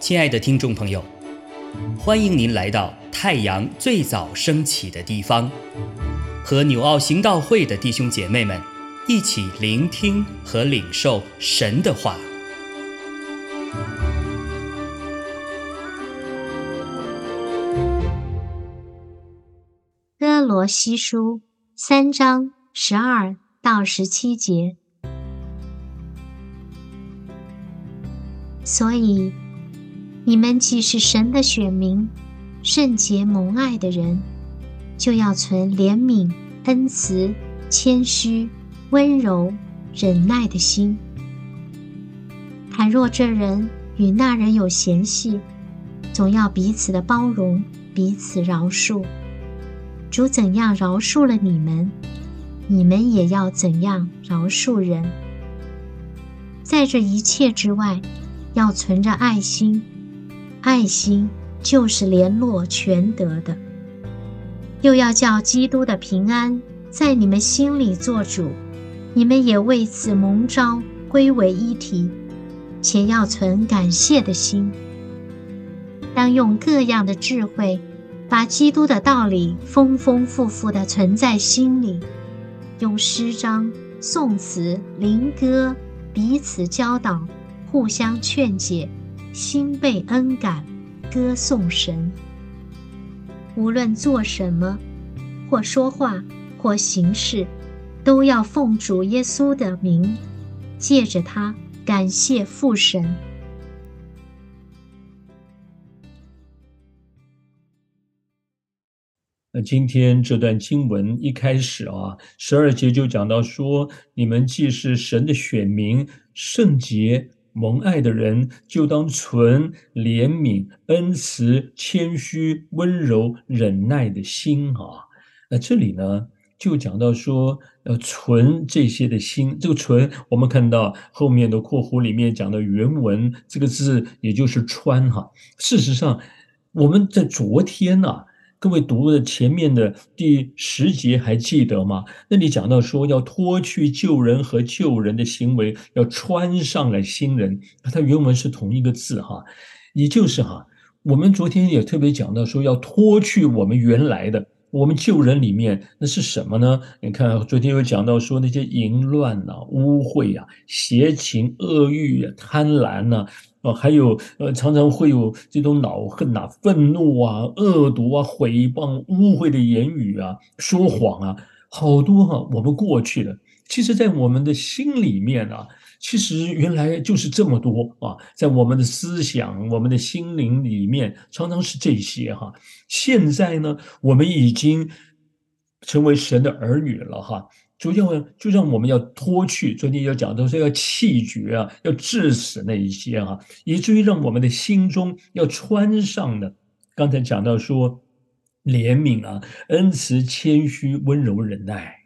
亲爱的听众朋友，欢迎您来到太阳最早升起的地方，和纽奥行道会的弟兄姐妹们一起聆听和领受神的话。哥罗西书三章十二到十七节，所以。你们既是神的选民，圣洁蒙爱的人，就要存怜悯、恩慈、谦虚、温柔、忍耐的心。倘若这人与那人有嫌隙，总要彼此的包容，彼此饶恕。主怎样饶恕了你们，你们也要怎样饶恕人。在这一切之外，要存着爱心。爱心就是联络全德的，又要叫基督的平安在你们心里做主，你们也为此蒙召归为一体，且要存感谢的心。当用各样的智慧，把基督的道理丰丰富富地存在心里，用诗章、颂词、灵歌彼此教导，互相劝解。心被恩感，歌颂神。无论做什么，或说话，或行事，都要奉主耶稣的名，借着他感谢父神。那今天这段经文一开始啊，十二节就讲到说：你们既是神的选民，圣洁。蒙爱的人就当存怜悯、恩慈、谦虚、温柔、忍耐的心啊。那这里呢，就讲到说要存这些的心。这个“存”，我们看到后面的括弧里面讲的原文这个字，也就是“穿”哈。事实上，我们在昨天呢。各位读的前面的第十节还记得吗？那里讲到说要脱去旧人和旧人的行为，要穿上了新人。它原文是同一个字哈，也就是哈，我们昨天也特别讲到说要脱去我们原来的我们旧人里面那是什么呢？你看昨天有讲到说那些淫乱呐、污秽啊、邪情、恶欲啊、贪婪呐。哦，还有呃，常常会有这种恼恨呐、愤怒啊、恶毒啊、诽谤、污秽的言语啊、说谎啊，好多哈。我们过去的，其实，在我们的心里面啊，其实原来就是这么多啊，在我们的思想、我们的心灵里面，常常是这些哈。现在呢，我们已经成为神的儿女了哈。主要就像我们要脱去，昨天要讲到说要弃绝啊，要致死那一些啊，以至于让我们的心中要穿上的。刚才讲到说怜悯啊，恩慈、谦虚、温柔、忍耐。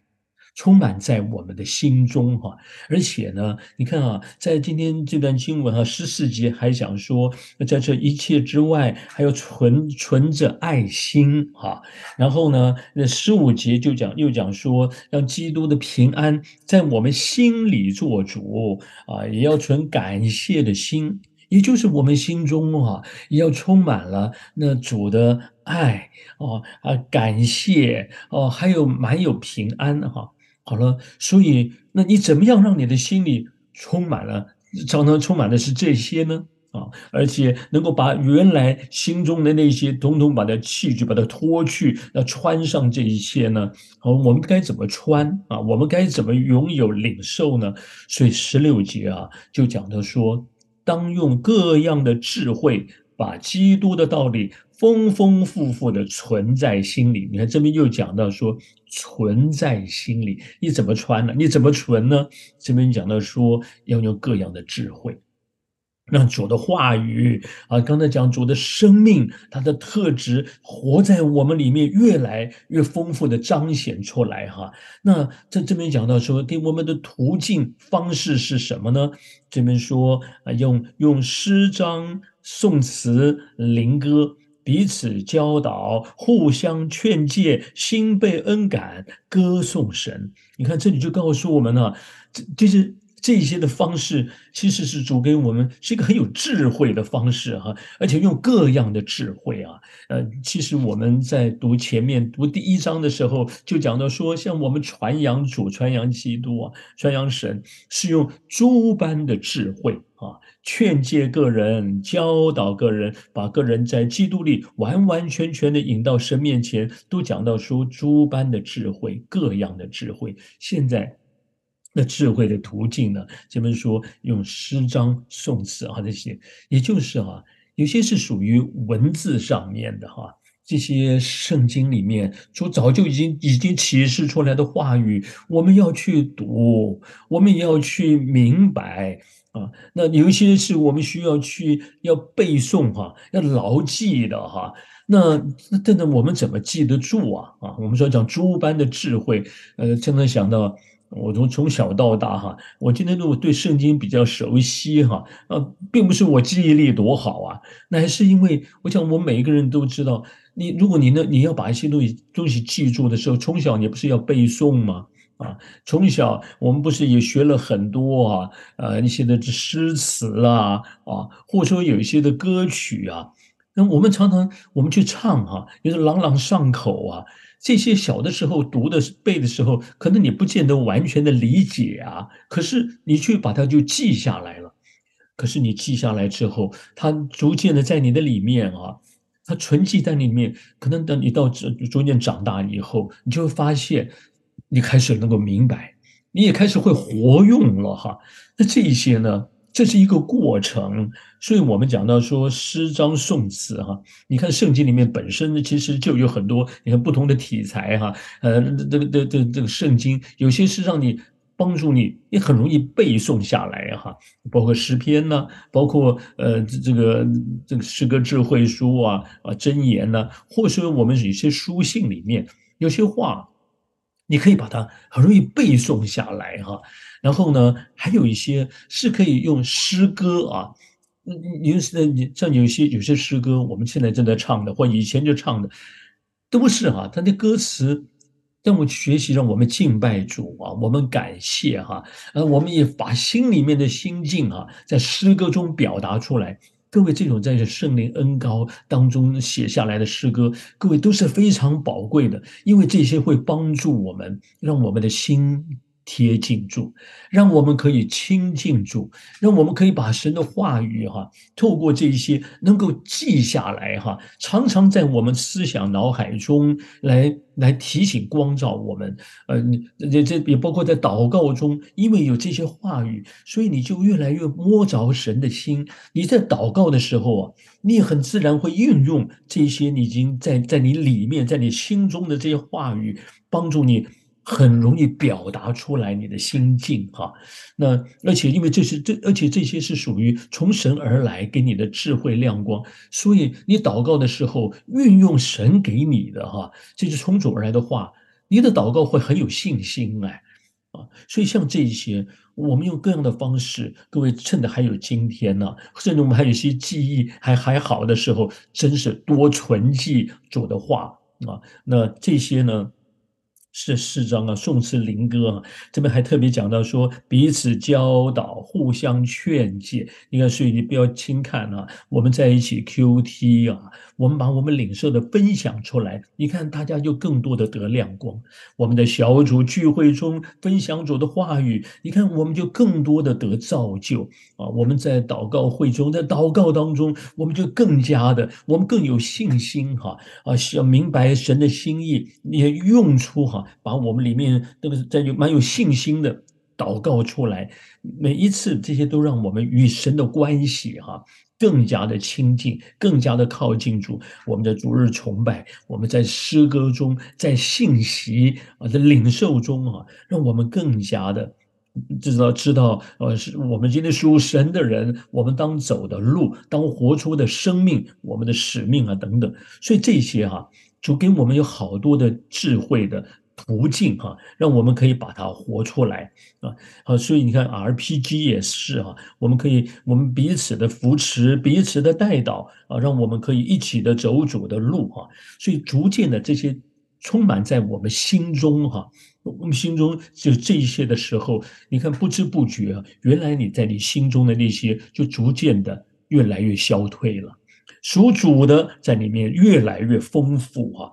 充满在我们的心中哈，而且呢，你看啊，在今天这段经文哈十四节还讲说，在这一切之外，还要存存着爱心哈。然后呢，那十五节就讲又讲说，让基督的平安在我们心里做主啊，也要存感谢的心，也就是我们心中啊，也要充满了那主的爱哦啊，感谢哦，还有满有平安哈。好了，所以那你怎么样让你的心里充满了，常常充满的是这些呢？啊，而且能够把原来心中的那些统统把它弃去，把它脱去，要穿上这一切呢？好，我们该怎么穿啊？我们该怎么拥有领受呢？所以十六节啊，就讲到说，当用各样的智慧，把基督的道理。丰丰富富的存在心里，你看这边又讲到说存在心里，你怎么穿呢？你怎么存呢？这边讲到说要用各样的智慧，让主的话语啊，刚才讲主的生命，它的特质活在我们里面，越来越丰富的彰显出来哈。那在这边讲到说，给我们的途径方式是什么呢？这边说啊，用用诗章、宋词、灵歌。彼此教导，互相劝诫，心被恩感，歌颂神。你看这里就告诉我们了，这就是这些的方式其实是主给我们是一个很有智慧的方式哈，而且用各样的智慧啊，呃，其实我们在读前面读第一章的时候就讲到说，像我们传扬主、传扬基督啊、传扬神，是用诸般的智慧啊，劝诫个人、教导个人，把个人在基督里完完全全的引到神面前，都讲到说诸般的智慧、各样的智慧，现在。那智慧的途径呢？这边说用诗章、宋词啊这些，也就是啊，有些是属于文字上面的哈，这些圣经里面就早就已经已经启示出来的话语，我们要去读，我们也要去明白啊。那有一些是我们需要去要背诵哈，要牢记的哈。那那等等我们怎么记得住啊？啊，我们说讲诸般的智慧，呃，真的想到。我从从小到大哈，我今天如果对圣经比较熟悉哈，呃，并不是我记忆力多好啊，那还是因为我想我们每一个人都知道，你如果你呢你要把一些东西东西记住的时候，从小你不是要背诵吗？啊，从小我们不是也学了很多啊，呃一些的诗词啦啊，或者说有一些的歌曲啊，那我们常常我们去唱哈，也是朗朗上口啊。这些小的时候读的背的时候，可能你不见得完全的理解啊，可是你去把它就记下来了。可是你记下来之后，它逐渐的在你的里面啊，它存记在里面。可能等你到逐逐渐长大以后，你就会发现，你开始能够明白，你也开始会活用了哈。那这一些呢？这是一个过程，所以我们讲到说诗章颂词哈，你看圣经里面本身，其实就有很多你看不同的题材哈，呃，这个这这这个圣经有些是让你帮助你，也很容易背诵下来哈，包括诗篇呢，包括呃这个这个诗歌智慧书啊啊箴言呢，或者说我们有些书信里面有些话。你可以把它很容易背诵下来哈，然后呢，还有一些是可以用诗歌啊，你你是你像有些有些诗歌，我们现在正在唱的，或以前就唱的，都是哈，它的歌词让我们学习，让我们敬拜主啊，我们感谢哈，呃，我们也把心里面的心境啊，在诗歌中表达出来。各位，这种在圣灵恩高当中写下来的诗歌，各位都是非常宝贵的，因为这些会帮助我们，让我们的心。贴近住，让我们可以亲近住，让我们可以把神的话语哈，透过这些能够记下来哈，常常在我们思想脑海中来来提醒光照我们。呃，这这也包括在祷告中，因为有这些话语，所以你就越来越摸着神的心。你在祷告的时候啊，你也很自然会运用这些你已经在在你里面，在你心中的这些话语，帮助你。很容易表达出来你的心境哈，那而且因为这是这，而且这些是属于从神而来给你的智慧亮光，所以你祷告的时候运用神给你的哈，这是从主而来的话，你的祷告会很有信心哎，啊，所以像这些，我们用各样的方式，各位趁着还有今天呢，甚至我们还有一些记忆还还好的时候，真是多存记主的话啊，那这些呢？是四章啊，宋词灵歌啊，这边还特别讲到说彼此教导，互相劝诫。你看，所以你不要轻看啊，我们在一起 Q T 啊，我们把我们领受的分享出来，你看大家就更多的得亮光。我们的小组聚会中分享主的话语，你看我们就更多的得造就啊。我们在祷告会中，在祷告当中，我们就更加的，我们更有信心哈啊，要明白神的心意，也用出哈。把我们里面那个在有蛮有信心的祷告出来，每一次这些都让我们与神的关系哈更加的亲近，更加的靠近主。我们的主日崇拜，我们在诗歌中，在信息啊的领受中啊，让我们更加的知道知道呃是我们今天属神的人，我们当走的路，当活出的生命，我们的使命啊等等。所以这些哈，就给我们有好多的智慧的。途径哈，让我们可以把它活出来啊！好，所以你看 RPG 也是哈，我们可以我们彼此的扶持，彼此的带导啊，让我们可以一起的走主的路哈。所以逐渐的这些充满在我们心中哈。我们心中就这一些的时候，你看不知不觉，原来你在你心中的那些就逐渐的越来越消退了，属主的在里面越来越丰富哈。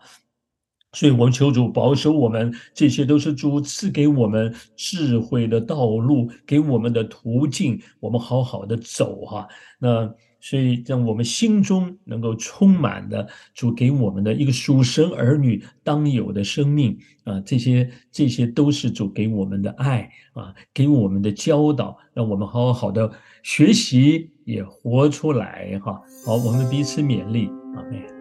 所以，我们求主保守我们，这些都是主赐给我们智慧的道路，给我们的途径，我们好好的走哈。那。所以，让我们心中能够充满的主给我们的一个属神儿女当有的生命啊，这些这些都是主给我们的爱啊，给我们的教导，让我们好好的学习，也活出来哈。好，我们彼此勉励，阿妹。